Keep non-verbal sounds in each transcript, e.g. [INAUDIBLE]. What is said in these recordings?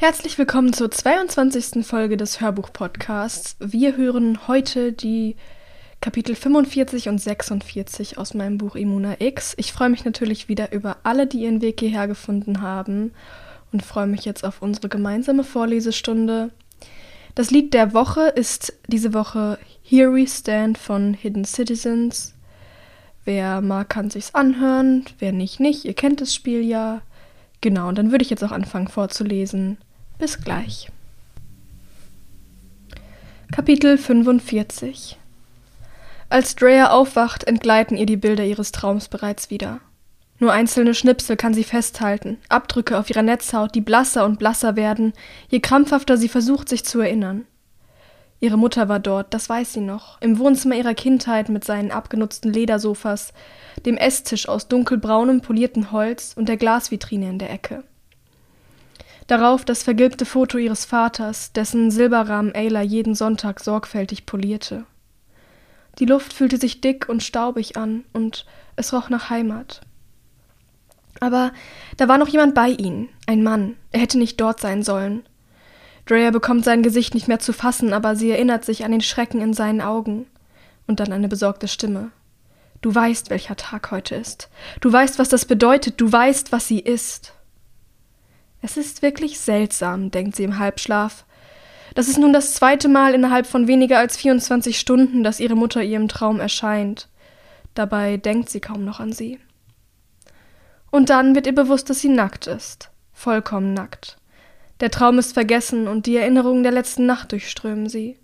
Herzlich willkommen zur 22. Folge des Hörbuch-Podcasts. Wir hören heute die Kapitel 45 und 46 aus meinem Buch Immuna X. Ich freue mich natürlich wieder über alle, die ihren Weg hierher gefunden haben und freue mich jetzt auf unsere gemeinsame Vorlesestunde. Das Lied der Woche ist diese Woche Here We Stand von Hidden Citizens. Wer mag, kann sich's anhören, wer nicht, nicht. Ihr kennt das Spiel ja. Genau, und dann würde ich jetzt auch anfangen vorzulesen. Bis gleich. Kapitel 45 Als Drea aufwacht, entgleiten ihr die Bilder ihres Traums bereits wieder. Nur einzelne Schnipsel kann sie festhalten, Abdrücke auf ihrer Netzhaut, die blasser und blasser werden, je krampfhafter sie versucht, sich zu erinnern. Ihre Mutter war dort, das weiß sie noch, im Wohnzimmer ihrer Kindheit mit seinen abgenutzten Ledersofas, dem Esstisch aus dunkelbraunem polierten Holz und der Glasvitrine in der Ecke. Darauf das vergilbte Foto ihres Vaters, dessen Silberrahmen Ayla jeden Sonntag sorgfältig polierte. Die Luft fühlte sich dick und staubig an, und es roch nach Heimat. Aber da war noch jemand bei ihnen, ein Mann, er hätte nicht dort sein sollen. Drea bekommt sein Gesicht nicht mehr zu fassen, aber sie erinnert sich an den Schrecken in seinen Augen. Und dann eine besorgte Stimme. Du weißt, welcher Tag heute ist. Du weißt, was das bedeutet. Du weißt, was sie ist. Es ist wirklich seltsam, denkt sie im Halbschlaf. Das ist nun das zweite Mal innerhalb von weniger als 24 Stunden, dass ihre Mutter ihr im Traum erscheint. Dabei denkt sie kaum noch an sie. Und dann wird ihr bewusst, dass sie nackt ist. Vollkommen nackt. Der Traum ist vergessen und die Erinnerungen der letzten Nacht durchströmen sie.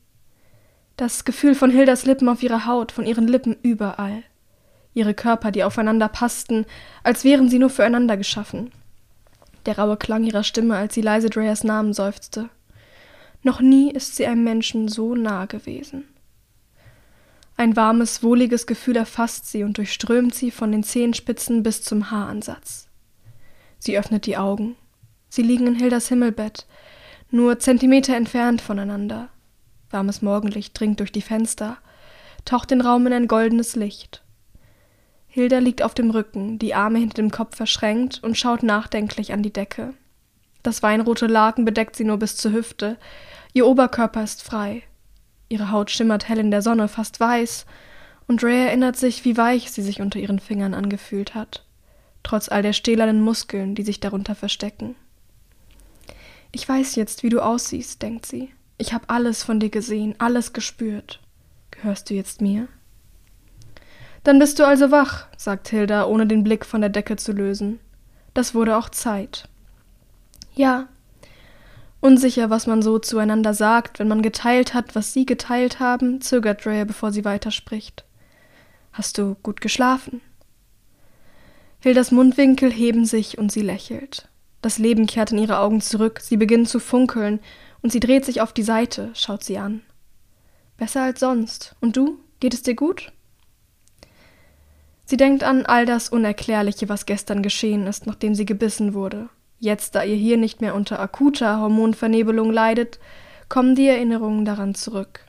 Das Gefühl von Hildas Lippen auf ihrer Haut, von ihren Lippen überall. Ihre Körper, die aufeinander passten, als wären sie nur füreinander geschaffen der raue Klang ihrer Stimme, als sie leise Dreas Namen seufzte. Noch nie ist sie einem Menschen so nah gewesen. Ein warmes, wohliges Gefühl erfasst sie und durchströmt sie von den Zehenspitzen bis zum Haaransatz. Sie öffnet die Augen. Sie liegen in Hildas Himmelbett, nur Zentimeter entfernt voneinander. Warmes Morgenlicht dringt durch die Fenster, taucht den Raum in ein goldenes Licht. Hilda liegt auf dem Rücken, die Arme hinter dem Kopf verschränkt und schaut nachdenklich an die Decke. Das weinrote Laken bedeckt sie nur bis zur Hüfte. Ihr Oberkörper ist frei. Ihre Haut schimmert hell in der Sonne, fast weiß, und Ray erinnert sich, wie weich sie sich unter ihren Fingern angefühlt hat, trotz all der stählernen Muskeln, die sich darunter verstecken. Ich weiß jetzt, wie du aussiehst, denkt sie. Ich habe alles von dir gesehen, alles gespürt. Gehörst du jetzt mir? Dann bist du also wach, sagt Hilda, ohne den Blick von der Decke zu lösen. Das wurde auch Zeit. Ja. Unsicher, was man so zueinander sagt, wenn man geteilt hat, was sie geteilt haben, zögert Drea, bevor sie weiterspricht. Hast du gut geschlafen? Hildas Mundwinkel heben sich und sie lächelt. Das Leben kehrt in ihre Augen zurück, sie beginnen zu funkeln, und sie dreht sich auf die Seite, schaut sie an. Besser als sonst. Und du? Geht es dir gut? Sie denkt an all das Unerklärliche, was gestern geschehen ist, nachdem sie gebissen wurde. Jetzt, da ihr hier nicht mehr unter akuter Hormonvernebelung leidet, kommen die Erinnerungen daran zurück.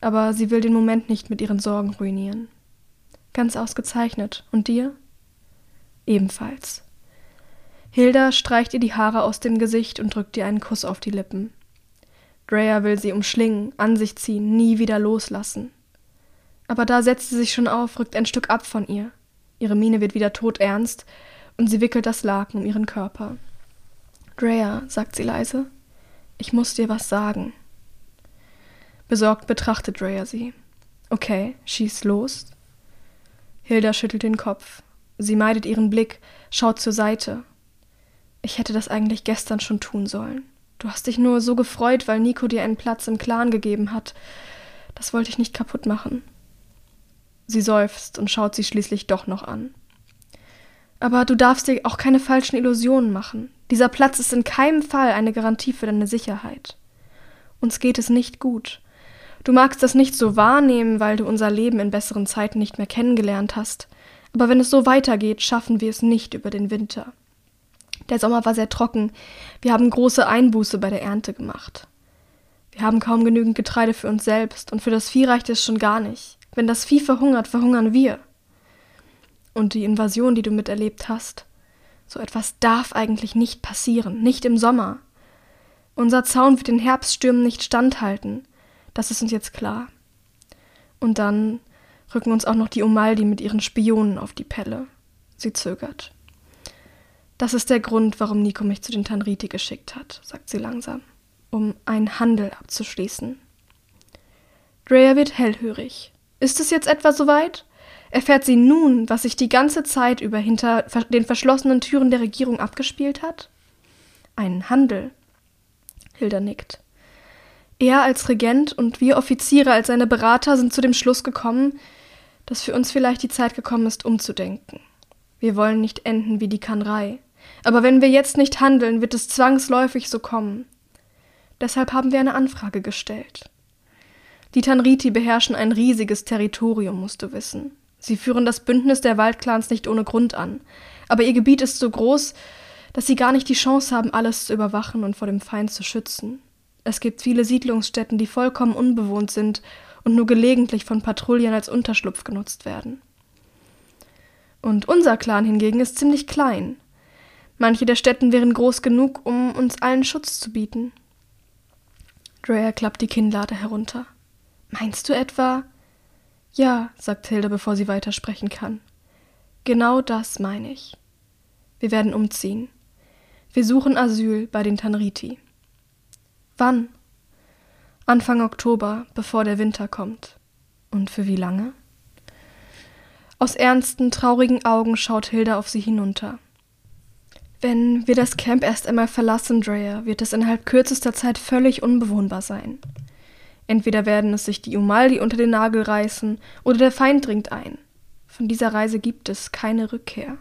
Aber sie will den Moment nicht mit ihren Sorgen ruinieren. Ganz ausgezeichnet. Und dir? Ebenfalls. Hilda streicht ihr die Haare aus dem Gesicht und drückt ihr einen Kuss auf die Lippen. Drea will sie umschlingen, an sich ziehen, nie wieder loslassen. Aber da setzt sie sich schon auf, rückt ein Stück ab von ihr. Ihre Miene wird wieder todernst und sie wickelt das Laken um ihren Körper. Drea, sagt sie leise, ich muss dir was sagen. Besorgt betrachtet Drea sie. Okay, schieß los. Hilda schüttelt den Kopf. Sie meidet ihren Blick, schaut zur Seite. Ich hätte das eigentlich gestern schon tun sollen. Du hast dich nur so gefreut, weil Nico dir einen Platz im Clan gegeben hat. Das wollte ich nicht kaputt machen. Sie seufzt und schaut sie schließlich doch noch an. Aber du darfst dir auch keine falschen Illusionen machen. Dieser Platz ist in keinem Fall eine Garantie für deine Sicherheit. Uns geht es nicht gut. Du magst das nicht so wahrnehmen, weil du unser Leben in besseren Zeiten nicht mehr kennengelernt hast. Aber wenn es so weitergeht, schaffen wir es nicht über den Winter. Der Sommer war sehr trocken. Wir haben große Einbuße bei der Ernte gemacht. Wir haben kaum genügend Getreide für uns selbst und für das Vieh reicht es schon gar nicht. Wenn das Vieh verhungert, verhungern wir. Und die Invasion, die du miterlebt hast, so etwas darf eigentlich nicht passieren, nicht im Sommer. Unser Zaun wird den Herbststürmen nicht standhalten. Das ist uns jetzt klar. Und dann rücken uns auch noch die Umaldi mit ihren Spionen auf die Pelle. Sie zögert. Das ist der Grund, warum Nico mich zu den Tanriti geschickt hat, sagt sie langsam, um einen Handel abzuschließen. Drea wird hellhörig. Ist es jetzt etwa soweit? Erfährt sie nun, was sich die ganze Zeit über hinter den verschlossenen Türen der Regierung abgespielt hat? Einen Handel. Hilda nickt. Er als Regent und wir Offiziere als seine Berater sind zu dem Schluss gekommen, dass für uns vielleicht die Zeit gekommen ist, umzudenken. Wir wollen nicht enden wie die Kanrei. Aber wenn wir jetzt nicht handeln, wird es zwangsläufig so kommen. Deshalb haben wir eine Anfrage gestellt. Die Tanriti beherrschen ein riesiges Territorium, musst du wissen. Sie führen das Bündnis der Waldclans nicht ohne Grund an. Aber ihr Gebiet ist so groß, dass sie gar nicht die Chance haben, alles zu überwachen und vor dem Feind zu schützen. Es gibt viele Siedlungsstätten, die vollkommen unbewohnt sind und nur gelegentlich von Patrouillen als Unterschlupf genutzt werden. Und unser Clan hingegen ist ziemlich klein. Manche der Städten wären groß genug, um uns allen Schutz zu bieten. Drea klappt die Kinnlade herunter. Meinst du etwa? Ja, sagt Hilda, bevor sie weitersprechen kann. Genau das meine ich. Wir werden umziehen. Wir suchen Asyl bei den Tanriti. Wann? Anfang Oktober, bevor der Winter kommt. Und für wie lange? Aus ernsten, traurigen Augen schaut Hilda auf sie hinunter. Wenn wir das Camp erst einmal verlassen, Drea, wird es innerhalb kürzester Zeit völlig unbewohnbar sein. Entweder werden es sich die Umaldi unter den Nagel reißen, oder der Feind dringt ein. Von dieser Reise gibt es keine Rückkehr.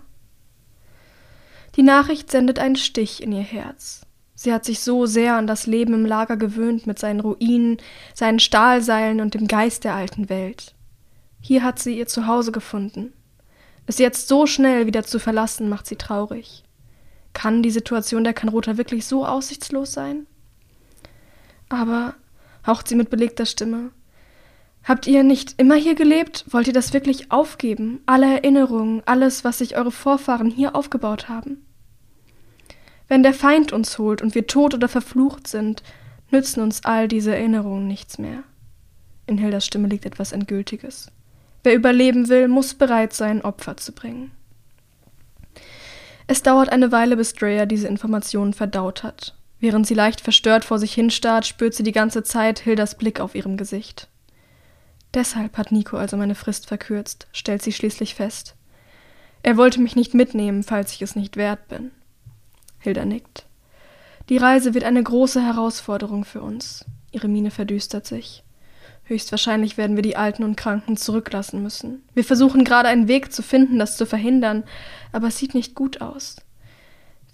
Die Nachricht sendet einen Stich in ihr Herz. Sie hat sich so sehr an das Leben im Lager gewöhnt mit seinen Ruinen, seinen Stahlseilen und dem Geist der alten Welt. Hier hat sie ihr Zuhause gefunden. Es jetzt so schnell wieder zu verlassen, macht sie traurig. Kann die Situation der Kanrota wirklich so aussichtslos sein? Aber, haucht sie mit belegter Stimme, habt ihr nicht immer hier gelebt? Wollt ihr das wirklich aufgeben? Alle Erinnerungen, alles, was sich eure Vorfahren hier aufgebaut haben? Wenn der Feind uns holt und wir tot oder verflucht sind, nützen uns all diese Erinnerungen nichts mehr. In Hildas Stimme liegt etwas Endgültiges. Wer überleben will, muss bereit sein, Opfer zu bringen. Es dauert eine Weile, bis Drea diese Informationen verdaut hat. Während sie leicht verstört vor sich hinstarrt, spürt sie die ganze Zeit Hildas Blick auf ihrem Gesicht. Deshalb hat Nico also meine Frist verkürzt, stellt sie schließlich fest. Er wollte mich nicht mitnehmen, falls ich es nicht wert bin. Hilda nickt. Die Reise wird eine große Herausforderung für uns. Ihre Miene verdüstert sich. Höchstwahrscheinlich werden wir die Alten und Kranken zurücklassen müssen. Wir versuchen gerade einen Weg zu finden, das zu verhindern, aber es sieht nicht gut aus.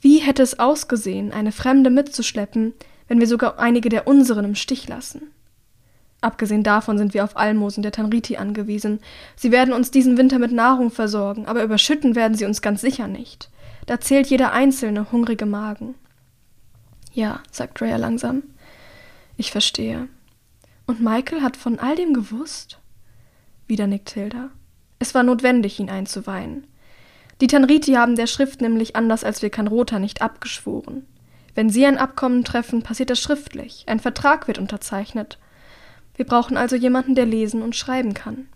Wie hätte es ausgesehen, eine Fremde mitzuschleppen, wenn wir sogar einige der unseren im Stich lassen? Abgesehen davon sind wir auf Almosen der Tanriti angewiesen. Sie werden uns diesen Winter mit Nahrung versorgen, aber überschütten werden sie uns ganz sicher nicht. Da zählt jeder einzelne hungrige Magen. Ja, sagt Rhea langsam. Ich verstehe. Und Michael hat von all dem gewusst? Wieder nickt Hilda. Es war notwendig, ihn einzuweihen. Die Tanriti haben der Schrift nämlich anders als wir Kanrota nicht abgeschworen. Wenn sie ein Abkommen treffen, passiert das schriftlich. Ein Vertrag wird unterzeichnet. Wir brauchen also jemanden, der lesen und schreiben kann.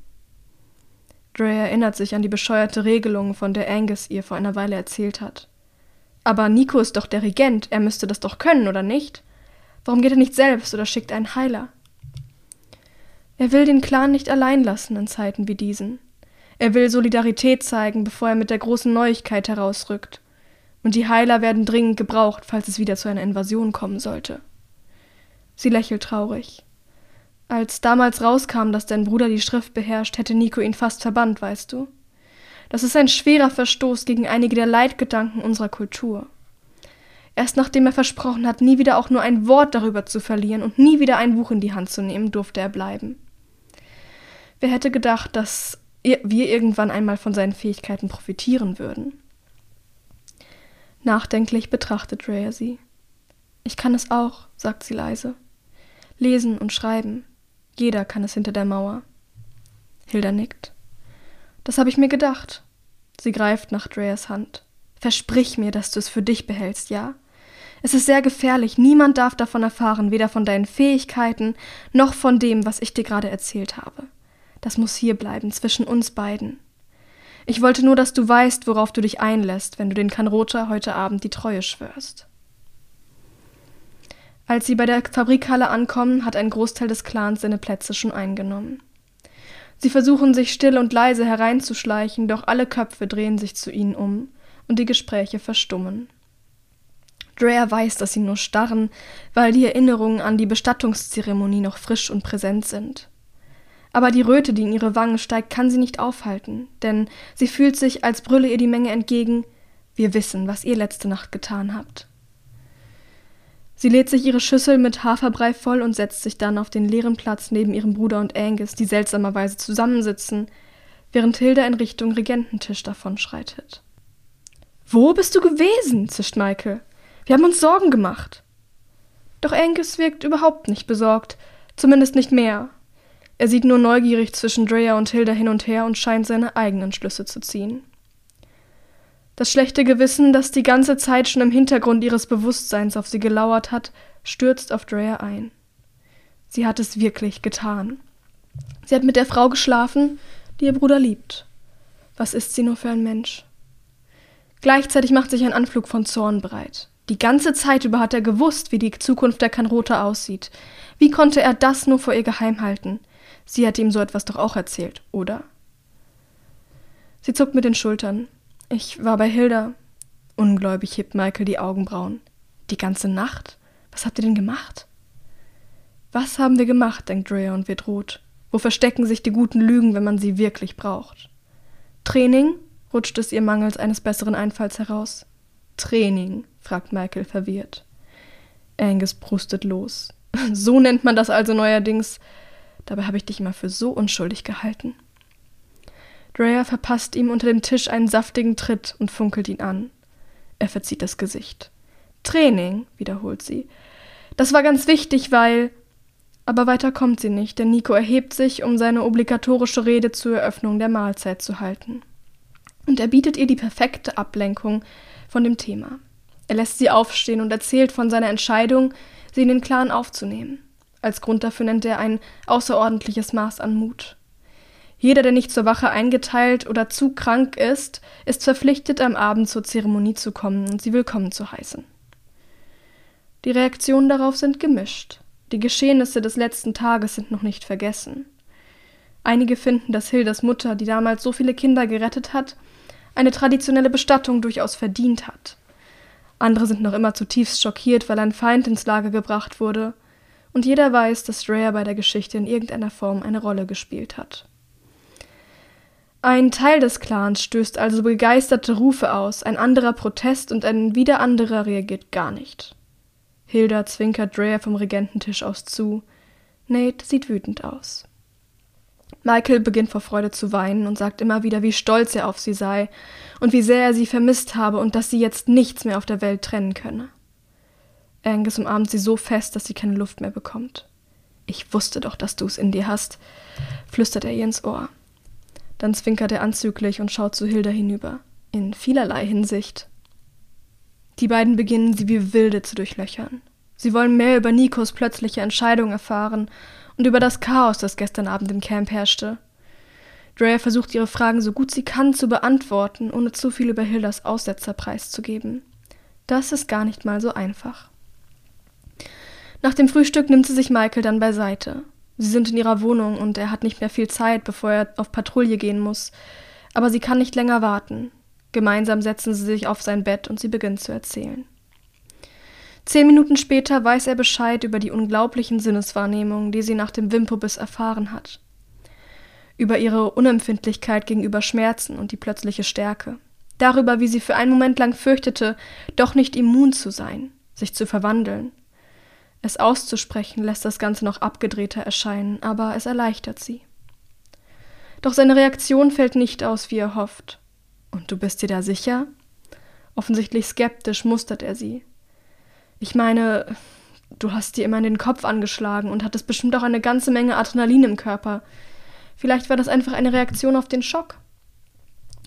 Dre erinnert sich an die bescheuerte Regelung, von der Angus ihr vor einer Weile erzählt hat. Aber Nico ist doch der Regent, er müsste das doch können, oder nicht? Warum geht er nicht selbst oder schickt einen Heiler? Er will den Clan nicht allein lassen in Zeiten wie diesen. Er will Solidarität zeigen, bevor er mit der großen Neuigkeit herausrückt. Und die Heiler werden dringend gebraucht, falls es wieder zu einer Invasion kommen sollte. Sie lächelt traurig. Als damals rauskam, dass dein Bruder die Schrift beherrscht, hätte Nico ihn fast verbannt, weißt du? Das ist ein schwerer Verstoß gegen einige der Leitgedanken unserer Kultur. Erst nachdem er versprochen hat, nie wieder auch nur ein Wort darüber zu verlieren und nie wieder ein Buch in die Hand zu nehmen, durfte er bleiben. Wer hätte gedacht, dass wir irgendwann einmal von seinen Fähigkeiten profitieren würden? Nachdenklich betrachtet Rhea sie. Ich kann es auch, sagt sie leise. Lesen und schreiben. Jeder kann es hinter der Mauer. Hilda nickt. Das habe ich mir gedacht. Sie greift nach Dreas Hand. Versprich mir, dass du es für dich behältst, ja? Es ist sehr gefährlich. Niemand darf davon erfahren, weder von deinen Fähigkeiten noch von dem, was ich dir gerade erzählt habe. Das muss hier bleiben, zwischen uns beiden. Ich wollte nur, dass du weißt, worauf du dich einlässt, wenn du den Kanrota heute Abend die Treue schwörst. Als sie bei der Fabrikhalle ankommen, hat ein Großteil des Clans seine Plätze schon eingenommen. Sie versuchen sich still und leise hereinzuschleichen, doch alle Köpfe drehen sich zu ihnen um und die Gespräche verstummen. Drea weiß, dass sie nur starren, weil die Erinnerungen an die Bestattungszeremonie noch frisch und präsent sind. Aber die Röte, die in ihre Wangen steigt, kann sie nicht aufhalten, denn sie fühlt sich, als brülle ihr die Menge entgegen Wir wissen, was ihr letzte Nacht getan habt. Sie lädt sich ihre Schüssel mit Haferbrei voll und setzt sich dann auf den leeren Platz neben ihrem Bruder und Angus, die seltsamerweise zusammensitzen, während Hilda in Richtung Regententisch davonschreitet. Wo bist du gewesen? zischt Michael. Wir haben uns Sorgen gemacht. Doch Angus wirkt überhaupt nicht besorgt, zumindest nicht mehr. Er sieht nur neugierig zwischen Drea und Hilda hin und her und scheint seine eigenen Schlüsse zu ziehen. Das schlechte Gewissen, das die ganze Zeit schon im Hintergrund ihres Bewusstseins auf sie gelauert hat, stürzt auf Drea ein. Sie hat es wirklich getan. Sie hat mit der Frau geschlafen, die ihr Bruder liebt. Was ist sie nur für ein Mensch? Gleichzeitig macht sich ein Anflug von Zorn breit. Die ganze Zeit über hat er gewusst, wie die Zukunft der Kanrota aussieht. Wie konnte er das nur vor ihr geheim halten? Sie hat ihm so etwas doch auch erzählt, oder? Sie zuckt mit den Schultern. Ich war bei Hilda. Ungläubig hebt Michael die Augenbrauen. Die ganze Nacht? Was habt ihr denn gemacht? Was haben wir gemacht, denkt Drea und wird rot. Wo verstecken sich die guten Lügen, wenn man sie wirklich braucht? Training? rutscht es ihr mangels eines besseren Einfalls heraus. Training, fragt Michael verwirrt. Angus brustet los. [LAUGHS] So nennt man das also neuerdings. Dabei habe ich dich immer für so unschuldig gehalten. Drea verpasst ihm unter dem Tisch einen saftigen Tritt und funkelt ihn an. Er verzieht das Gesicht. Training, wiederholt sie. Das war ganz wichtig, weil. Aber weiter kommt sie nicht, denn Nico erhebt sich, um seine obligatorische Rede zur Eröffnung der Mahlzeit zu halten. Und er bietet ihr die perfekte Ablenkung von dem Thema. Er lässt sie aufstehen und erzählt von seiner Entscheidung, sie in den Clan aufzunehmen. Als Grund dafür nennt er ein außerordentliches Maß an Mut. Jeder, der nicht zur Wache eingeteilt oder zu krank ist, ist verpflichtet, am Abend zur Zeremonie zu kommen und sie willkommen zu heißen. Die Reaktionen darauf sind gemischt. Die Geschehnisse des letzten Tages sind noch nicht vergessen. Einige finden, dass Hildas Mutter, die damals so viele Kinder gerettet hat, eine traditionelle Bestattung durchaus verdient hat. Andere sind noch immer zutiefst schockiert, weil ein Feind ins Lager gebracht wurde – und jeder weiß, dass Drea bei der Geschichte in irgendeiner Form eine Rolle gespielt hat. Ein Teil des Clans stößt also begeisterte Rufe aus, ein anderer Protest und ein wieder anderer reagiert gar nicht. Hilda zwinkert Drea vom Regententisch aus zu. Nate sieht wütend aus. Michael beginnt vor Freude zu weinen und sagt immer wieder, wie stolz er auf sie sei und wie sehr er sie vermisst habe und dass sie jetzt nichts mehr auf der Welt trennen könne. Angus umarmt sie so fest, dass sie keine Luft mehr bekommt. Ich wusste doch, dass du es in dir hast, flüstert er ihr ins Ohr. Dann zwinkert er anzüglich und schaut zu Hilda hinüber. In vielerlei Hinsicht. Die beiden beginnen sie wie Wilde zu durchlöchern. Sie wollen mehr über Nikos plötzliche Entscheidung erfahren und über das Chaos, das gestern Abend im Camp herrschte. Drea versucht ihre Fragen so gut sie kann zu beantworten, ohne zu viel über Hildas Aussetzer preiszugeben. Das ist gar nicht mal so einfach. Nach dem Frühstück nimmt sie sich Michael dann beiseite. Sie sind in ihrer Wohnung und er hat nicht mehr viel Zeit, bevor er auf Patrouille gehen muss. Aber sie kann nicht länger warten. Gemeinsam setzen sie sich auf sein Bett und sie beginnt zu erzählen. Zehn Minuten später weiß er Bescheid über die unglaublichen Sinneswahrnehmungen, die sie nach dem Wimpobiss erfahren hat. Über ihre Unempfindlichkeit gegenüber Schmerzen und die plötzliche Stärke. Darüber, wie sie für einen Moment lang fürchtete, doch nicht immun zu sein, sich zu verwandeln, es auszusprechen lässt das Ganze noch abgedrehter erscheinen, aber es erleichtert sie. Doch seine Reaktion fällt nicht aus, wie er hofft. Und du bist dir da sicher? Offensichtlich skeptisch mustert er sie. Ich meine, du hast dir immer in den Kopf angeschlagen und hattest bestimmt auch eine ganze Menge Adrenalin im Körper. Vielleicht war das einfach eine Reaktion auf den Schock.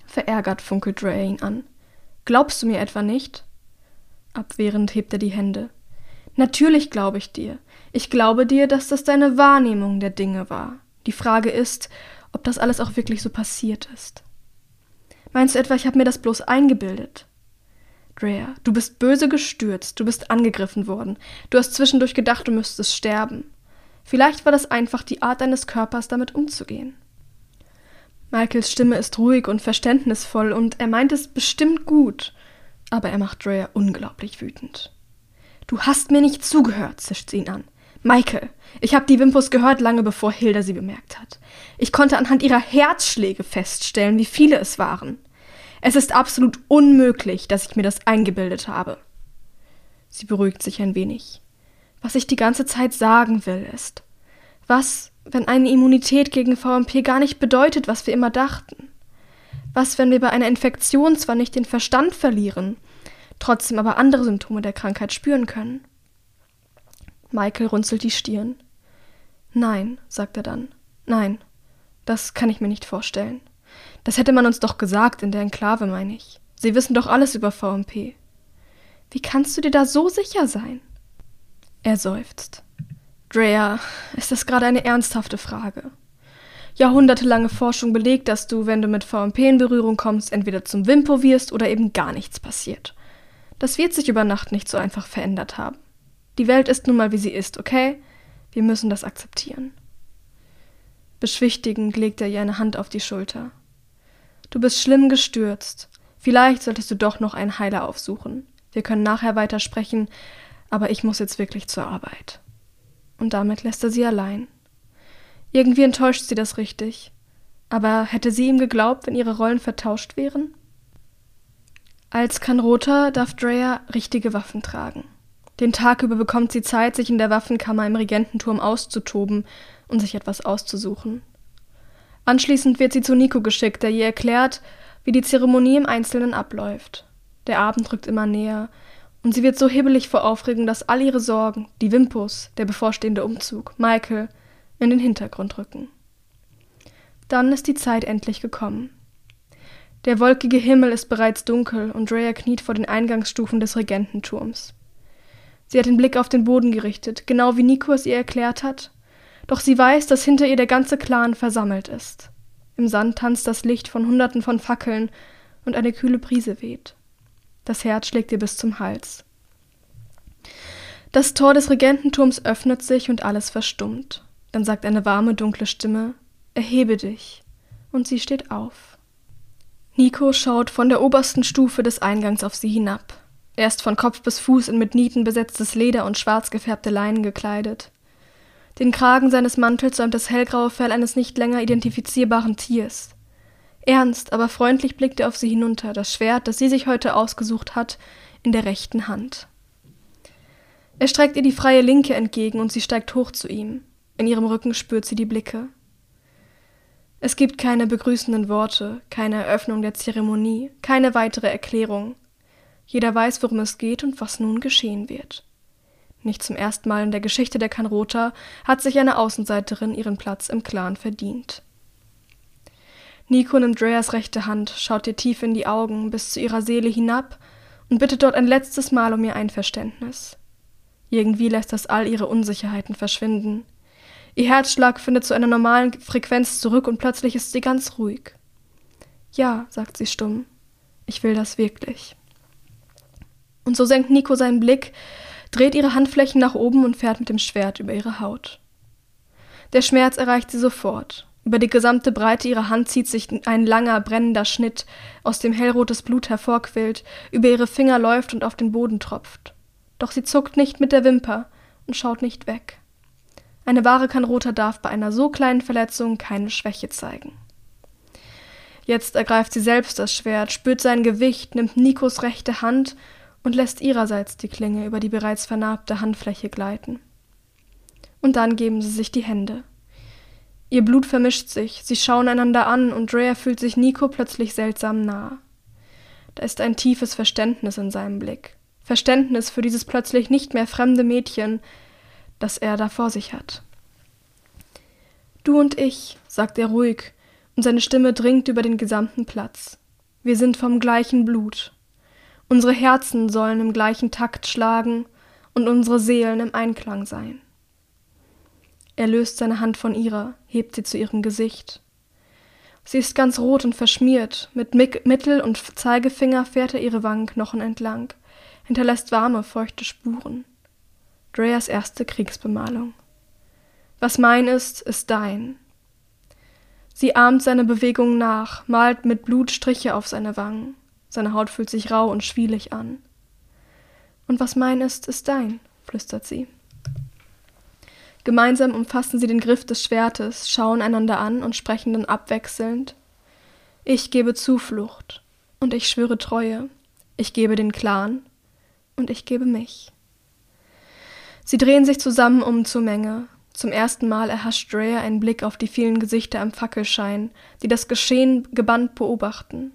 Verärgert funkelt Ray ihn an. Glaubst du mir etwa nicht? Abwehrend hebt er die Hände. Natürlich glaube ich dir. Ich glaube dir, dass das deine Wahrnehmung der Dinge war. Die Frage ist, ob das alles auch wirklich so passiert ist. Meinst du etwa, ich habe mir das bloß eingebildet? Drea, du bist böse gestürzt, du bist angegriffen worden, du hast zwischendurch gedacht, du müsstest sterben. Vielleicht war das einfach die Art deines Körpers, damit umzugehen. Michaels Stimme ist ruhig und verständnisvoll und er meint es bestimmt gut, aber er macht Drea unglaublich wütend. Du hast mir nicht zugehört, zischt sie ihn an. Michael, ich habe die Wimpus gehört lange bevor Hilda sie bemerkt hat. Ich konnte anhand ihrer Herzschläge feststellen, wie viele es waren. Es ist absolut unmöglich, dass ich mir das eingebildet habe. Sie beruhigt sich ein wenig. Was ich die ganze Zeit sagen will, ist, was, wenn eine Immunität gegen VMP gar nicht bedeutet, was wir immer dachten? Was, wenn wir bei einer Infektion zwar nicht den Verstand verlieren, trotzdem aber andere Symptome der Krankheit spüren können? Michael runzelt die Stirn. Nein, sagt er dann. Nein, das kann ich mir nicht vorstellen. Das hätte man uns doch gesagt in der Enklave, meine ich. Sie wissen doch alles über VMP. Wie kannst du dir da so sicher sein? Er seufzt. Drea, ist das gerade eine ernsthafte Frage? Jahrhundertelange Forschung belegt, dass du, wenn du mit VMP in Berührung kommst, entweder zum Wimpo wirst oder eben gar nichts passiert. Das wird sich über Nacht nicht so einfach verändert haben. Die Welt ist nun mal, wie sie ist, okay? Wir müssen das akzeptieren. Beschwichtigend legt er ihr eine Hand auf die Schulter. Du bist schlimm gestürzt. Vielleicht solltest du doch noch einen Heiler aufsuchen. Wir können nachher weitersprechen, aber ich muss jetzt wirklich zur Arbeit. Und damit lässt er sie allein. Irgendwie enttäuscht sie das richtig. Aber hätte sie ihm geglaubt, wenn ihre Rollen vertauscht wären? Als Kanrota darf Drea richtige Waffen tragen. Den Tag über bekommt sie Zeit, sich in der Waffenkammer im Regententurm auszutoben und sich etwas auszusuchen. Anschließend wird sie zu Nico geschickt, der ihr erklärt, wie die Zeremonie im Einzelnen abläuft. Der Abend rückt immer näher und sie wird so hibbelig vor Aufregung, dass all ihre Sorgen, die Wimpus, der bevorstehende Umzug, Michael, in den Hintergrund rücken. Dann ist die Zeit endlich gekommen. Der wolkige Himmel ist bereits dunkel und Drea kniet vor den Eingangsstufen des Regententurms. Sie hat den Blick auf den Boden gerichtet, genau wie Nico es ihr erklärt hat, doch sie weiß, dass hinter ihr der ganze Clan versammelt ist. Im Sand tanzt das Licht von Hunderten von Fackeln und eine kühle Brise weht. Das Herz schlägt ihr bis zum Hals. Das Tor des Regententurms öffnet sich und alles verstummt. Dann sagt eine warme, dunkle Stimme: Erhebe dich. Und sie steht auf. Nico schaut von der obersten Stufe des Eingangs auf sie hinab. Er ist von Kopf bis Fuß in mit Nieten besetztes Leder und schwarz gefärbte Leinen gekleidet. Den Kragen seines Mantels säumt das hellgraue Fell eines nicht länger identifizierbaren Tiers. Ernst, aber freundlich blickt er auf sie hinunter, das Schwert, das sie sich heute ausgesucht hat, in der rechten Hand. Er streckt ihr die freie Linke entgegen und sie steigt hoch zu ihm. In ihrem Rücken spürt sie die Blicke. Es gibt keine begrüßenden Worte, keine Eröffnung der Zeremonie, keine weitere Erklärung. Jeder weiß, worum es geht und was nun geschehen wird. Nicht zum ersten Mal in der Geschichte der Kanrota hat sich eine Außenseiterin ihren Platz im Clan verdient. Nico nimmt Dreas rechte Hand, schaut ihr tief in die Augen bis zu ihrer Seele hinab und bittet dort ein letztes Mal um ihr Einverständnis. Irgendwie lässt das all ihre Unsicherheiten verschwinden. Ihr Herzschlag findet zu einer normalen Frequenz zurück und plötzlich ist sie ganz ruhig. Ja, sagt sie stumm, ich will das wirklich. Und so senkt Nico seinen Blick, dreht ihre Handflächen nach oben und fährt mit dem Schwert über ihre Haut. Der Schmerz erreicht sie sofort. Über die gesamte Breite ihrer Hand zieht sich ein langer, brennender Schnitt, aus dem hellrotes Blut hervorquillt, über ihre Finger läuft und auf den Boden tropft. Doch sie zuckt nicht mit der Wimper und schaut nicht weg. Eine wahre Kanrota darf bei einer so kleinen Verletzung keine Schwäche zeigen. Jetzt ergreift sie selbst das Schwert, spürt sein Gewicht, nimmt Nikos rechte Hand und lässt ihrerseits die Klinge über die bereits vernarbte Handfläche gleiten. Und dann geben sie sich die Hände. Ihr Blut vermischt sich, sie schauen einander an und Drea fühlt sich Nico plötzlich seltsam nah. Da ist ein tiefes Verständnis in seinem Blick. Verständnis für dieses plötzlich nicht mehr fremde Mädchen, das er da vor sich hat. Du und ich, sagt er ruhig, und seine Stimme dringt über den gesamten Platz. Wir sind vom gleichen Blut Unsere Herzen sollen im gleichen Takt schlagen und unsere Seelen im Einklang sein. Er löst seine Hand von ihrer, hebt sie zu ihrem Gesicht. Sie ist ganz rot und verschmiert, mit Mittel- und Zeigefinger fährt er ihre Wangenknochen entlang, hinterlässt warme, feuchte Spuren. Dreas erste Kriegsbemalung. Was mein ist, ist dein. Sie ahmt seine Bewegungen nach, malt mit Blut Striche auf seine Wangen. Seine Haut fühlt sich rau und schwielig an. Und was mein ist, ist dein, flüstert sie. Gemeinsam umfassen sie den Griff des Schwertes, schauen einander an und sprechen dann abwechselnd Ich gebe Zuflucht und ich schwöre Treue, ich gebe den Clan und ich gebe mich. Sie drehen sich zusammen um zur Menge. Zum ersten Mal erhascht Drea einen Blick auf die vielen Gesichter im Fackelschein, die das Geschehen gebannt beobachten.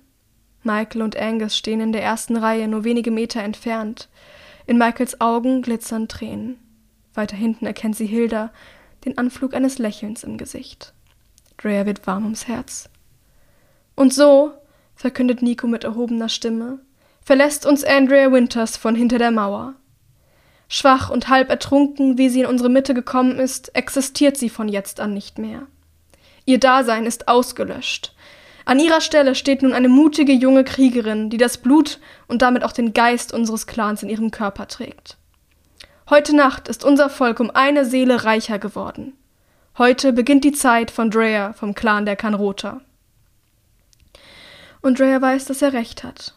Michael und Angus stehen in der ersten Reihe, nur wenige Meter entfernt. In Michaels Augen glitzern Tränen. Weiter hinten erkennt sie Hilda, den Anflug eines Lächelns im Gesicht. Drea wird warm ums Herz. Und so, verkündet Nico mit erhobener Stimme, verlässt uns Andrea Winters von hinter der Mauer. Schwach und halb ertrunken, wie sie in unsere Mitte gekommen ist, existiert sie von jetzt an nicht mehr. Ihr Dasein ist ausgelöscht. An ihrer Stelle steht nun eine mutige junge Kriegerin, die das Blut und damit auch den Geist unseres Clans in ihrem Körper trägt. Heute Nacht ist unser Volk um eine Seele reicher geworden. Heute beginnt die Zeit von Drea vom Clan der Kanrota. Und Drea weiß, dass er recht hat.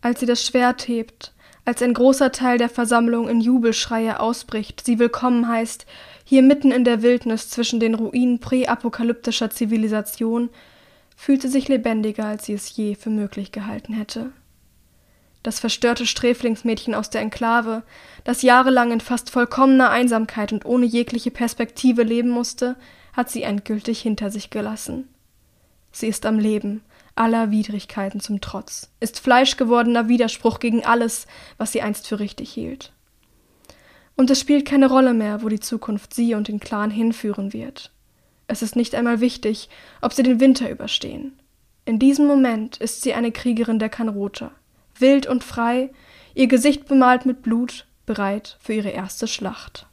Als sie das Schwert hebt, als ein großer Teil der Versammlung in Jubelschreie ausbricht, sie willkommen heißt, hier mitten in der Wildnis zwischen den Ruinen präapokalyptischer Zivilisation, fühlt sie sich lebendiger, als sie es je für möglich gehalten hätte. Das verstörte Sträflingsmädchen aus der Enklave, das jahrelang in fast vollkommener Einsamkeit und ohne jegliche Perspektive leben musste, hat sie endgültig hinter sich gelassen. Sie ist am Leben, aller Widrigkeiten zum Trotz, ist fleischgewordener Widerspruch gegen alles, was sie einst für richtig hielt. Und es spielt keine Rolle mehr, wo die Zukunft sie und den Clan hinführen wird. Es ist nicht einmal wichtig, ob sie den Winter überstehen. In diesem Moment ist sie eine Kriegerin der Kanrota, wild und frei, ihr Gesicht bemalt mit Blut, bereit für ihre erste Schlacht.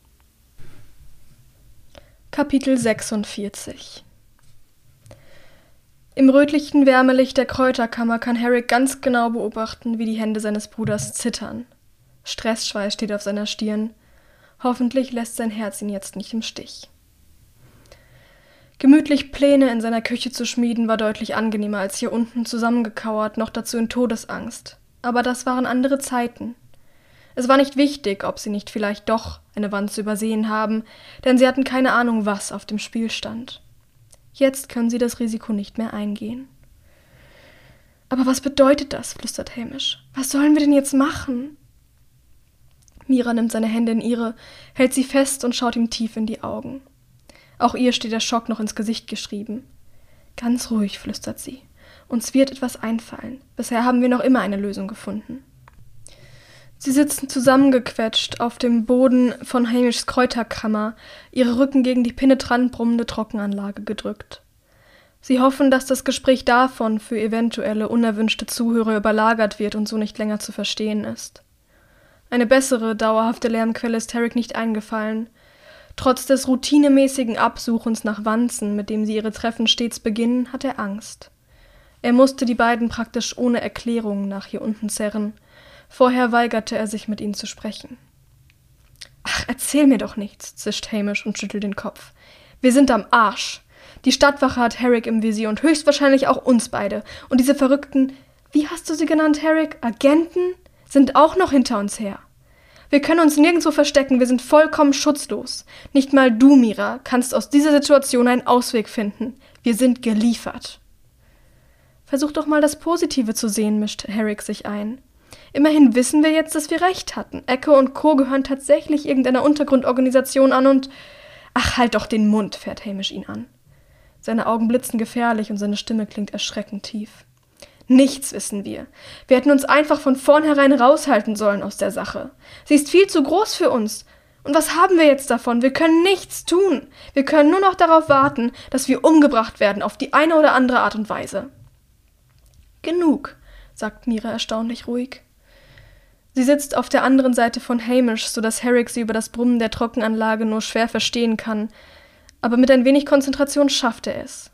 Kapitel 46 Im rötlichen Wärmelicht der Kräuterkammer kann Herrick ganz genau beobachten, wie die Hände seines Bruders zittern. Stressschweiß steht auf seiner Stirn. Hoffentlich lässt sein Herz ihn jetzt nicht im Stich. Gemütlich Pläne in seiner Küche zu schmieden war deutlich angenehmer als hier unten zusammengekauert, noch dazu in Todesangst aber das waren andere Zeiten. Es war nicht wichtig, ob sie nicht vielleicht doch eine Wanze übersehen haben, denn sie hatten keine Ahnung, was auf dem Spiel stand. Jetzt können sie das Risiko nicht mehr eingehen. Aber was bedeutet das? flüstert Hamish. Was sollen wir denn jetzt machen? Mira nimmt seine Hände in ihre, hält sie fest und schaut ihm tief in die Augen. Auch ihr steht der Schock noch ins Gesicht geschrieben. Ganz ruhig, flüstert sie. Uns wird etwas einfallen. Bisher haben wir noch immer eine Lösung gefunden. Sie sitzen zusammengequetscht auf dem Boden von Hamishs Kräuterkammer, ihre Rücken gegen die penetrant brummende Trockenanlage gedrückt. Sie hoffen, dass das Gespräch davon für eventuelle unerwünschte Zuhörer überlagert wird und so nicht länger zu verstehen ist. Eine bessere, dauerhafte Lärmquelle ist Tarek nicht eingefallen. Trotz des routinemäßigen Absuchens nach Wanzen, mit dem sie ihre Treffen stets beginnen, hat er Angst. Er musste die beiden praktisch ohne Erklärung nach hier unten zerren. Vorher weigerte er sich, mit ihnen zu sprechen. Ach, erzähl mir doch nichts, zischt Hamish und schüttelt den Kopf. Wir sind am Arsch. Die Stadtwache hat Herrick im Visier und höchstwahrscheinlich auch uns beide. Und diese verrückten, wie hast du sie genannt, Herrick? Agenten? Sind auch noch hinter uns her. Wir können uns nirgendwo verstecken, wir sind vollkommen schutzlos. Nicht mal du, Mira, kannst aus dieser Situation einen Ausweg finden. Wir sind geliefert. Versuch doch mal das Positive zu sehen, mischt Herrick sich ein. Immerhin wissen wir jetzt, dass wir recht hatten. Echo und Co. gehören tatsächlich irgendeiner Untergrundorganisation an und. Ach, halt doch den Mund, fährt Hamish ihn an. Seine Augen blitzen gefährlich und seine Stimme klingt erschreckend tief. Nichts wissen wir. Wir hätten uns einfach von vornherein raushalten sollen aus der Sache. Sie ist viel zu groß für uns. Und was haben wir jetzt davon? Wir können nichts tun. Wir können nur noch darauf warten, dass wir umgebracht werden auf die eine oder andere Art und Weise. Genug, sagt Mira erstaunlich ruhig. Sie sitzt auf der anderen Seite von Hamish, so dass Herrick sie über das Brummen der Trockenanlage nur schwer verstehen kann, aber mit ein wenig Konzentration schafft er es.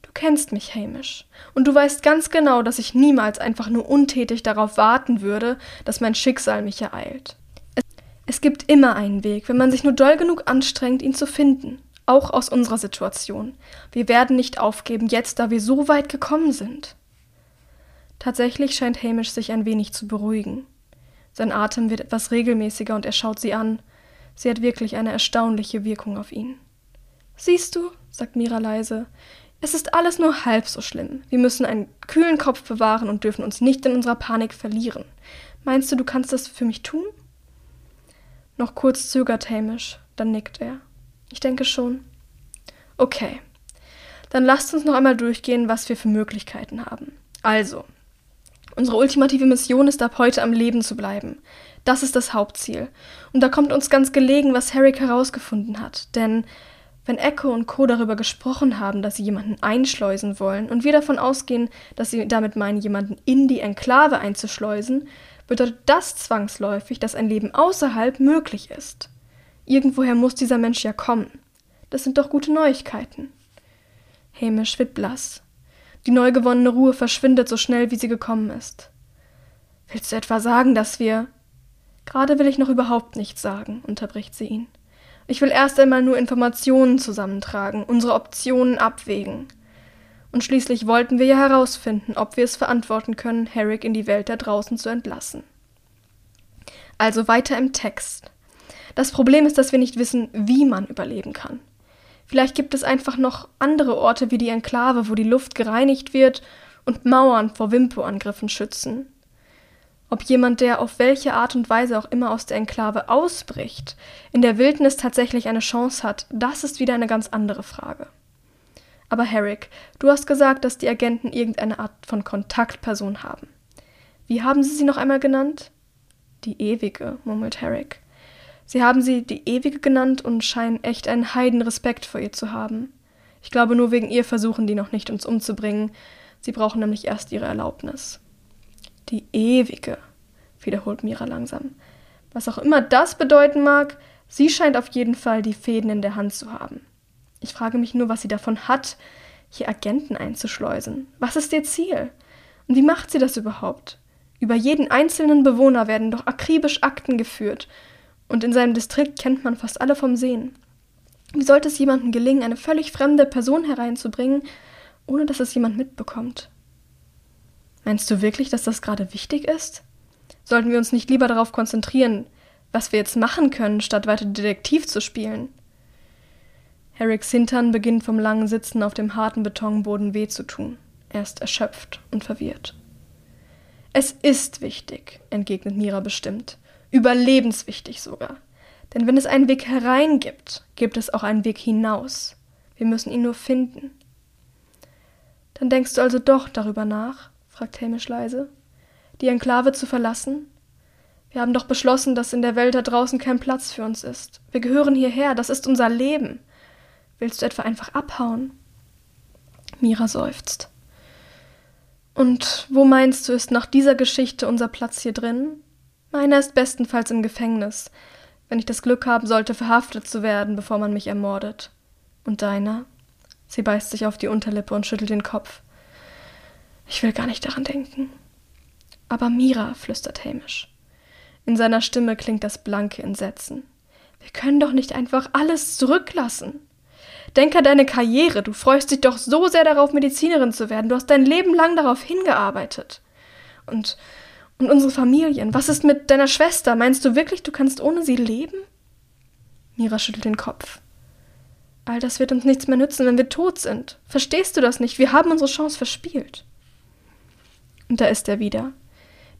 Du kennst mich, Hamish, und du weißt ganz genau, dass ich niemals einfach nur untätig darauf warten würde, dass mein Schicksal mich ereilt. Es, es gibt immer einen Weg, wenn man sich nur doll genug anstrengt, ihn zu finden, auch aus unserer Situation. Wir werden nicht aufgeben, jetzt, da wir so weit gekommen sind. Tatsächlich scheint Hamish sich ein wenig zu beruhigen. Sein Atem wird etwas regelmäßiger und er schaut sie an. Sie hat wirklich eine erstaunliche Wirkung auf ihn. Siehst du, sagt Mira leise, es ist alles nur halb so schlimm. Wir müssen einen kühlen Kopf bewahren und dürfen uns nicht in unserer Panik verlieren. Meinst du, du kannst das für mich tun? Noch kurz zögert Hamish, dann nickt er. Ich denke schon. Okay. Dann lasst uns noch einmal durchgehen, was wir für Möglichkeiten haben. Also, unsere ultimative Mission ist ab heute am Leben zu bleiben. Das ist das Hauptziel. Und da kommt uns ganz gelegen, was Herrick herausgefunden hat. Denn wenn Echo und Co. darüber gesprochen haben, dass sie jemanden einschleusen wollen und wir davon ausgehen, dass sie damit meinen, jemanden in die Enklave einzuschleusen, bedeutet das zwangsläufig, dass ein Leben außerhalb möglich ist. Irgendwoher muss dieser Mensch ja kommen. Das sind doch gute Neuigkeiten. Hamish wird blass. Die neu gewonnene Ruhe verschwindet so schnell, wie sie gekommen ist. Willst du etwa sagen, dass wir. Gerade will ich noch überhaupt nichts sagen, unterbricht sie ihn. Ich will erst einmal nur Informationen zusammentragen, unsere Optionen abwägen. Und schließlich wollten wir ja herausfinden, ob wir es verantworten können, Herrick in die Welt da draußen zu entlassen. Also weiter im Text. Das Problem ist, dass wir nicht wissen, wie man überleben kann. Vielleicht gibt es einfach noch andere Orte wie die Enklave, wo die Luft gereinigt wird und Mauern vor Wimpo-Angriffen schützen. Ob jemand, der auf welche Art und Weise auch immer aus der Enklave ausbricht, in der Wildnis tatsächlich eine Chance hat, das ist wieder eine ganz andere Frage. Aber Herrick, du hast gesagt, dass die Agenten irgendeine Art von Kontaktperson haben. Wie haben sie sie noch einmal genannt? Die Ewige, murmelt Herrick. Sie haben sie die Ewige genannt und scheinen echt einen Heidenrespekt vor ihr zu haben. Ich glaube, nur wegen ihr versuchen die noch nicht, uns umzubringen. Sie brauchen nämlich erst ihre Erlaubnis. Die ewige, wiederholt Mira langsam. Was auch immer das bedeuten mag, sie scheint auf jeden Fall die Fäden in der Hand zu haben. Ich frage mich nur, was sie davon hat, hier Agenten einzuschleusen. Was ist ihr Ziel? Und wie macht sie das überhaupt? Über jeden einzelnen Bewohner werden doch akribisch Akten geführt, und in seinem Distrikt kennt man fast alle vom Sehen. Wie sollte es jemandem gelingen, eine völlig fremde Person hereinzubringen, ohne dass es jemand mitbekommt? Meinst du wirklich, dass das gerade wichtig ist? Sollten wir uns nicht lieber darauf konzentrieren, was wir jetzt machen können, statt weiter Detektiv zu spielen? Herricks Hintern beginnt vom langen Sitzen auf dem harten Betonboden weh zu tun. Er ist erschöpft und verwirrt. Es ist wichtig, entgegnet Mira bestimmt. Überlebenswichtig sogar. Denn wenn es einen Weg herein gibt, gibt es auch einen Weg hinaus. Wir müssen ihn nur finden. Dann denkst du also doch darüber nach? fragt Hamish leise. Die Enklave zu verlassen? Wir haben doch beschlossen, dass in der Welt da draußen kein Platz für uns ist. Wir gehören hierher, das ist unser Leben. Willst du etwa einfach abhauen? Mira seufzt. Und wo meinst du, ist nach dieser Geschichte unser Platz hier drin? Meiner ist bestenfalls im Gefängnis, wenn ich das Glück haben sollte, verhaftet zu werden, bevor man mich ermordet. Und deiner? Sie beißt sich auf die Unterlippe und schüttelt den Kopf. Ich will gar nicht daran denken. Aber Mira, flüstert Hamish. In seiner Stimme klingt das blanke Entsetzen. Wir können doch nicht einfach alles zurücklassen. Denk an deine Karriere. Du freust dich doch so sehr darauf, Medizinerin zu werden. Du hast dein Leben lang darauf hingearbeitet. Und, und unsere Familien. Was ist mit deiner Schwester? Meinst du wirklich, du kannst ohne sie leben? Mira schüttelt den Kopf. All das wird uns nichts mehr nützen, wenn wir tot sind. Verstehst du das nicht? Wir haben unsere Chance verspielt. Und da ist er wieder.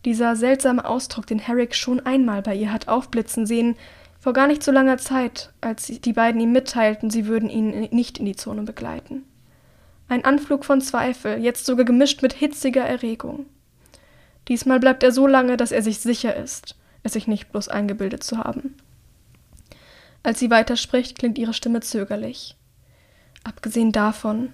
Dieser seltsame Ausdruck, den Herrick schon einmal bei ihr hat aufblitzen sehen, vor gar nicht so langer Zeit, als die beiden ihm mitteilten, sie würden ihn nicht in die Zone begleiten. Ein Anflug von Zweifel, jetzt sogar gemischt mit hitziger Erregung. Diesmal bleibt er so lange, dass er sich sicher ist, es sich nicht bloß eingebildet zu haben. Als sie weiterspricht, klingt ihre Stimme zögerlich. Abgesehen davon,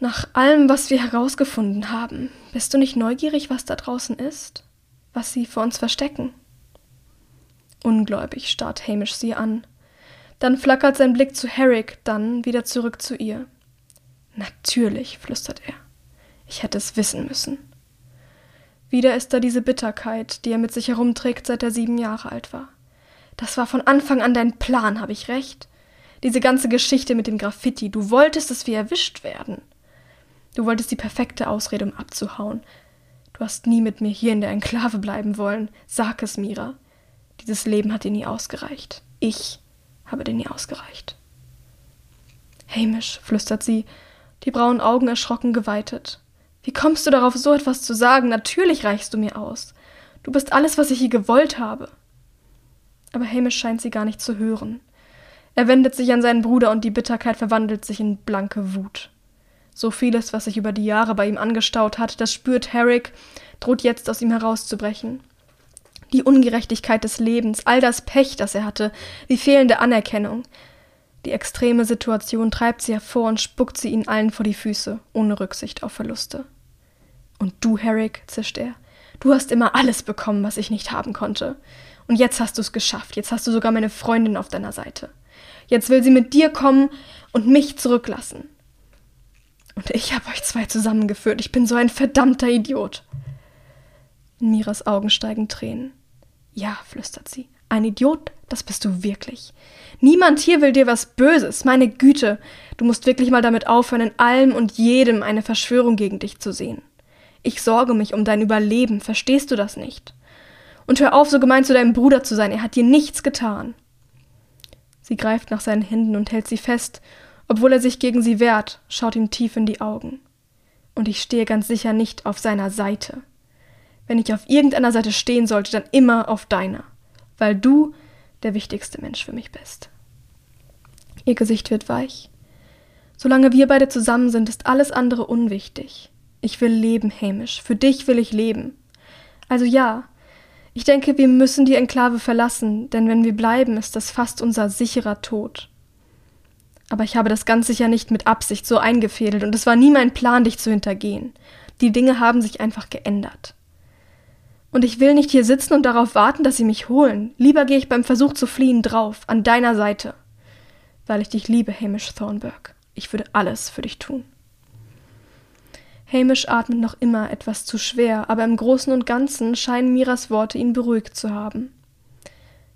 nach allem, was wir herausgefunden haben, bist du nicht neugierig, was da draußen ist? was sie vor uns verstecken. Ungläubig starrt Hamish sie an. Dann flackert sein Blick zu Herrick, dann wieder zurück zu ihr. Natürlich, flüstert er. Ich hätte es wissen müssen. Wieder ist da diese Bitterkeit, die er mit sich herumträgt, seit er sieben Jahre alt war. Das war von Anfang an dein Plan, habe ich recht? Diese ganze Geschichte mit dem Graffiti, du wolltest, dass wir erwischt werden. Du wolltest die perfekte Ausrede, um abzuhauen. Du hast nie mit mir hier in der Enklave bleiben wollen. Sag es, Mira. Dieses Leben hat dir nie ausgereicht. Ich habe dir nie ausgereicht. Hamish, flüstert sie, die braunen Augen erschrocken geweitet. Wie kommst du darauf, so etwas zu sagen? Natürlich reichst du mir aus. Du bist alles, was ich je gewollt habe. Aber Hamish scheint sie gar nicht zu hören. Er wendet sich an seinen Bruder und die Bitterkeit verwandelt sich in blanke Wut. So vieles, was sich über die Jahre bei ihm angestaut hat, das spürt Herrick, droht jetzt aus ihm herauszubrechen die Ungerechtigkeit des Lebens, all das Pech, das er hatte, die fehlende Anerkennung. Die extreme Situation treibt sie hervor und spuckt sie ihnen allen vor die Füße, ohne Rücksicht auf Verluste. Und du, Herrick, zischt er, du hast immer alles bekommen, was ich nicht haben konnte. Und jetzt hast du es geschafft, jetzt hast du sogar meine Freundin auf deiner Seite. Jetzt will sie mit dir kommen und mich zurücklassen. Und ich habe euch zwei zusammengeführt, ich bin so ein verdammter Idiot. In Miras Augen steigen Tränen. Ja, flüstert sie. Ein Idiot, das bist du wirklich. Niemand hier will dir was Böses, meine Güte. Du musst wirklich mal damit aufhören, in allem und jedem eine Verschwörung gegen dich zu sehen. Ich sorge mich um dein Überleben, verstehst du das nicht? Und hör auf, so gemein zu deinem Bruder zu sein, er hat dir nichts getan. Sie greift nach seinen Händen und hält sie fest, obwohl er sich gegen sie wehrt, schaut ihm tief in die Augen. Und ich stehe ganz sicher nicht auf seiner Seite. Wenn ich auf irgendeiner Seite stehen sollte, dann immer auf deiner, weil du der wichtigste Mensch für mich bist. Ihr Gesicht wird weich. Solange wir beide zusammen sind, ist alles andere unwichtig. Ich will leben, Hamish. Für dich will ich leben. Also ja, ich denke, wir müssen die Enklave verlassen, denn wenn wir bleiben, ist das fast unser sicherer Tod. Aber ich habe das ganz sicher nicht mit Absicht so eingefädelt und es war nie mein Plan, dich zu hintergehen. Die Dinge haben sich einfach geändert. Und ich will nicht hier sitzen und darauf warten, dass sie mich holen. Lieber gehe ich beim Versuch zu fliehen drauf, an deiner Seite. Weil ich dich liebe, Hamish Thornburg. Ich würde alles für dich tun. Hamish atmet noch immer etwas zu schwer, aber im Großen und Ganzen scheinen Miras Worte ihn beruhigt zu haben.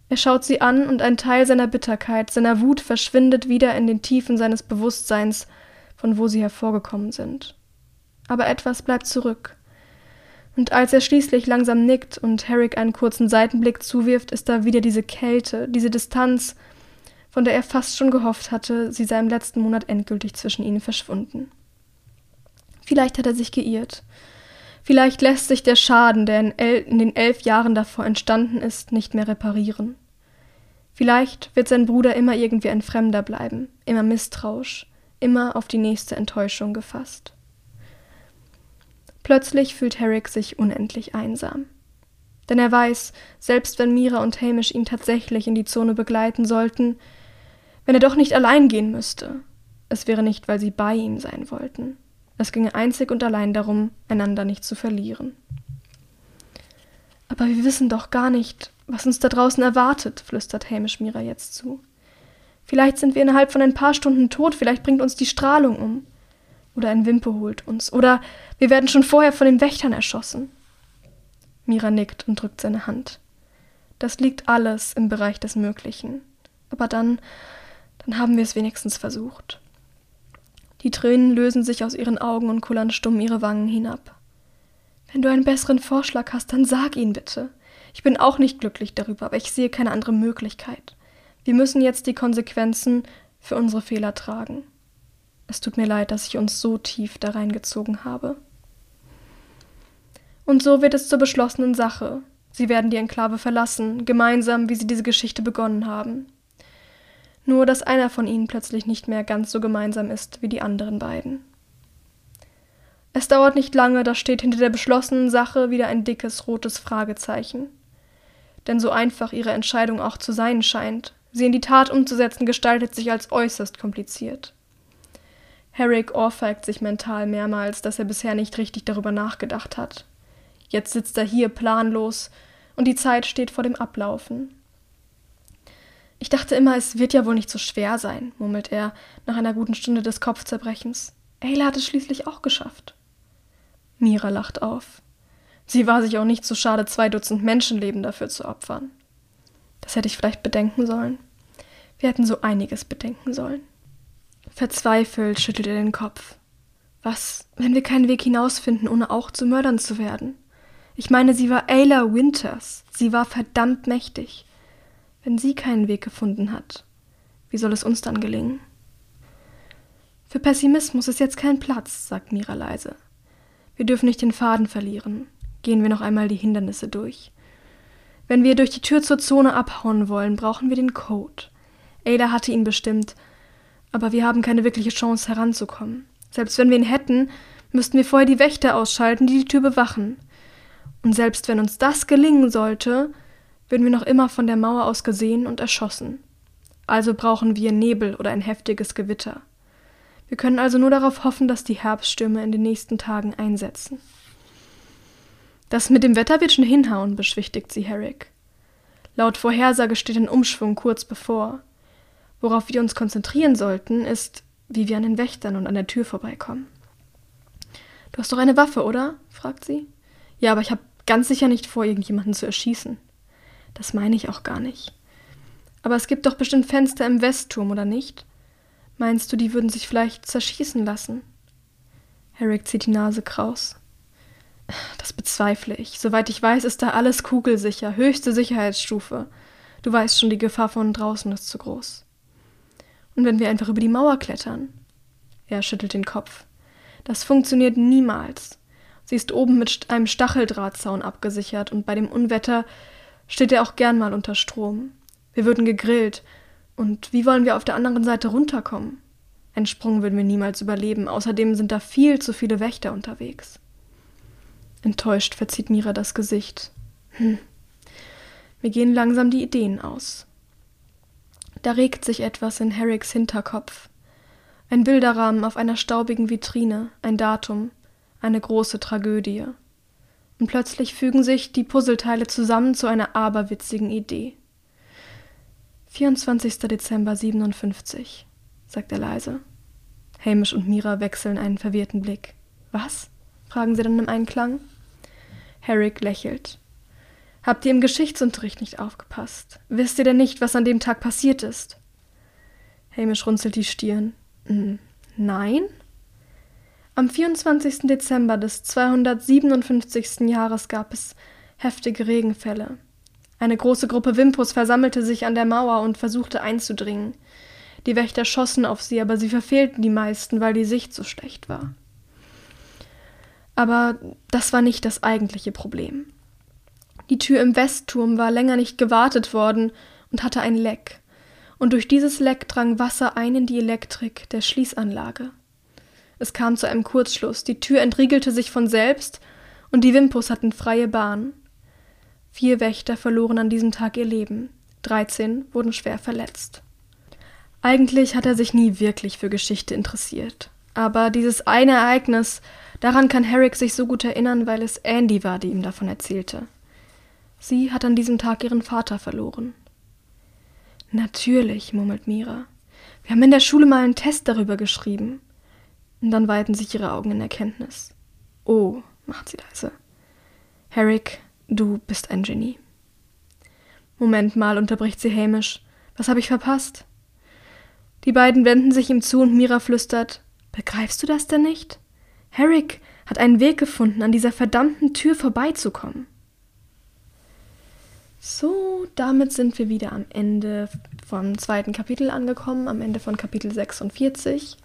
Er schaut sie an und ein Teil seiner Bitterkeit, seiner Wut verschwindet wieder in den Tiefen seines Bewusstseins, von wo sie hervorgekommen sind. Aber etwas bleibt zurück. Und als er schließlich langsam nickt und Herrick einen kurzen Seitenblick zuwirft, ist da wieder diese Kälte, diese Distanz, von der er fast schon gehofft hatte, sie sei im letzten Monat endgültig zwischen ihnen verschwunden. Vielleicht hat er sich geirrt. Vielleicht lässt sich der Schaden, der in, in den elf Jahren davor entstanden ist, nicht mehr reparieren. Vielleicht wird sein Bruder immer irgendwie ein Fremder bleiben, immer misstrauisch, immer auf die nächste Enttäuschung gefasst. Plötzlich fühlt Herrick sich unendlich einsam. Denn er weiß, selbst wenn Mira und Hamish ihn tatsächlich in die Zone begleiten sollten, wenn er doch nicht allein gehen müsste, es wäre nicht, weil sie bei ihm sein wollten. Es ginge einzig und allein darum, einander nicht zu verlieren. Aber wir wissen doch gar nicht, was uns da draußen erwartet, flüstert Hamish Mira jetzt zu. Vielleicht sind wir innerhalb von ein paar Stunden tot, vielleicht bringt uns die Strahlung um. Oder ein Wimpe holt uns. Oder wir werden schon vorher von den Wächtern erschossen. Mira nickt und drückt seine Hand. Das liegt alles im Bereich des Möglichen. Aber dann, dann haben wir es wenigstens versucht. Die Tränen lösen sich aus ihren Augen und kullern stumm ihre Wangen hinab. Wenn du einen besseren Vorschlag hast, dann sag ihn bitte. Ich bin auch nicht glücklich darüber, aber ich sehe keine andere Möglichkeit. Wir müssen jetzt die Konsequenzen für unsere Fehler tragen. Es tut mir leid, dass ich uns so tief da reingezogen habe. Und so wird es zur beschlossenen Sache. Sie werden die Enklave verlassen, gemeinsam, wie sie diese Geschichte begonnen haben. Nur, dass einer von ihnen plötzlich nicht mehr ganz so gemeinsam ist wie die anderen beiden. Es dauert nicht lange, da steht hinter der beschlossenen Sache wieder ein dickes rotes Fragezeichen. Denn so einfach ihre Entscheidung auch zu sein scheint, sie in die Tat umzusetzen, gestaltet sich als äußerst kompliziert. Herrick ohrfeigt sich mental mehrmals, dass er bisher nicht richtig darüber nachgedacht hat. Jetzt sitzt er hier planlos und die Zeit steht vor dem Ablaufen. Ich dachte immer, es wird ja wohl nicht so schwer sein, murmelt er nach einer guten Stunde des Kopfzerbrechens. Ayla hat es schließlich auch geschafft. Mira lacht auf. Sie war sich auch nicht so schade, zwei Dutzend Menschenleben dafür zu opfern. Das hätte ich vielleicht bedenken sollen. Wir hätten so einiges bedenken sollen. Verzweifelt schüttelt er den Kopf. Was, wenn wir keinen Weg hinausfinden, ohne auch zu Mördern zu werden? Ich meine, sie war Ayla Winters. Sie war verdammt mächtig. Wenn sie keinen Weg gefunden hat, wie soll es uns dann gelingen? Für Pessimismus ist jetzt kein Platz, sagt Mira leise. Wir dürfen nicht den Faden verlieren. Gehen wir noch einmal die Hindernisse durch. Wenn wir durch die Tür zur Zone abhauen wollen, brauchen wir den Code. Ada hatte ihn bestimmt, aber wir haben keine wirkliche Chance heranzukommen. Selbst wenn wir ihn hätten, müssten wir vorher die Wächter ausschalten, die die Tür bewachen. Und selbst wenn uns das gelingen sollte, würden wir noch immer von der Mauer aus gesehen und erschossen. Also brauchen wir Nebel oder ein heftiges Gewitter. Wir können also nur darauf hoffen, dass die Herbststürme in den nächsten Tagen einsetzen. Das mit dem Wetter wird schon hinhauen, beschwichtigt sie Herrick. Laut Vorhersage steht ein Umschwung kurz bevor. Worauf wir uns konzentrieren sollten, ist, wie wir an den Wächtern und an der Tür vorbeikommen. Du hast doch eine Waffe, oder? fragt sie. Ja, aber ich habe ganz sicher nicht vor, irgendjemanden zu erschießen. Das meine ich auch gar nicht. Aber es gibt doch bestimmt Fenster im Westturm, oder nicht? Meinst du, die würden sich vielleicht zerschießen lassen? Herrick zieht die Nase kraus. Das bezweifle ich. Soweit ich weiß, ist da alles kugelsicher, höchste Sicherheitsstufe. Du weißt schon, die Gefahr von draußen ist zu groß. Und wenn wir einfach über die Mauer klettern? Er schüttelt den Kopf. Das funktioniert niemals. Sie ist oben mit einem Stacheldrahtzaun abgesichert und bei dem Unwetter steht er auch gern mal unter Strom. Wir würden gegrillt. Und wie wollen wir auf der anderen Seite runterkommen? Einen Sprung würden wir niemals überleben. Außerdem sind da viel zu viele Wächter unterwegs. Enttäuscht verzieht Mira das Gesicht. Hm. Mir gehen langsam die Ideen aus. Da regt sich etwas in Herricks Hinterkopf. Ein Bilderrahmen auf einer staubigen Vitrine, ein Datum, eine große Tragödie und plötzlich fügen sich die Puzzleteile zusammen zu einer aberwitzigen Idee. 24. Dezember 57, sagt er leise. Hamish und Mira wechseln einen verwirrten Blick. Was? fragen sie dann im Einklang. Herrick lächelt. Habt ihr im Geschichtsunterricht nicht aufgepasst? Wisst ihr denn nicht, was an dem Tag passiert ist? Hamish runzelt die Stirn. Hm, nein? Am 24. Dezember des 257. Jahres gab es heftige Regenfälle. Eine große Gruppe Wimpus versammelte sich an der Mauer und versuchte einzudringen. Die Wächter schossen auf sie, aber sie verfehlten die meisten, weil die Sicht so schlecht war. Aber das war nicht das eigentliche Problem. Die Tür im Westturm war länger nicht gewartet worden und hatte ein Leck, und durch dieses Leck drang Wasser ein in die Elektrik der Schließanlage. Es kam zu einem Kurzschluss, die Tür entriegelte sich von selbst und die Wimpus hatten freie Bahn. Vier Wächter verloren an diesem Tag ihr Leben, dreizehn wurden schwer verletzt. Eigentlich hat er sich nie wirklich für Geschichte interessiert. Aber dieses eine Ereignis, daran kann Herrick sich so gut erinnern, weil es Andy war, die ihm davon erzählte. Sie hat an diesem Tag ihren Vater verloren. Natürlich, murmelt Mira. Wir haben in der Schule mal einen Test darüber geschrieben. Und dann weiten sich ihre Augen in Erkenntnis. Oh, macht sie leise. Herrick, du bist ein Genie. Moment mal, unterbricht sie hämisch. Was habe ich verpasst? Die beiden wenden sich ihm zu und Mira flüstert: Begreifst du das denn nicht? Herrick hat einen Weg gefunden, an dieser verdammten Tür vorbeizukommen. So, damit sind wir wieder am Ende vom zweiten Kapitel angekommen, am Ende von Kapitel 46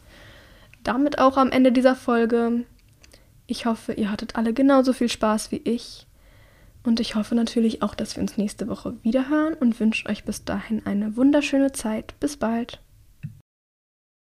damit auch am Ende dieser Folge. Ich hoffe, ihr hattet alle genauso viel Spaß wie ich. Und ich hoffe natürlich auch, dass wir uns nächste Woche wiederhören und wünsche euch bis dahin eine wunderschöne Zeit. Bis bald.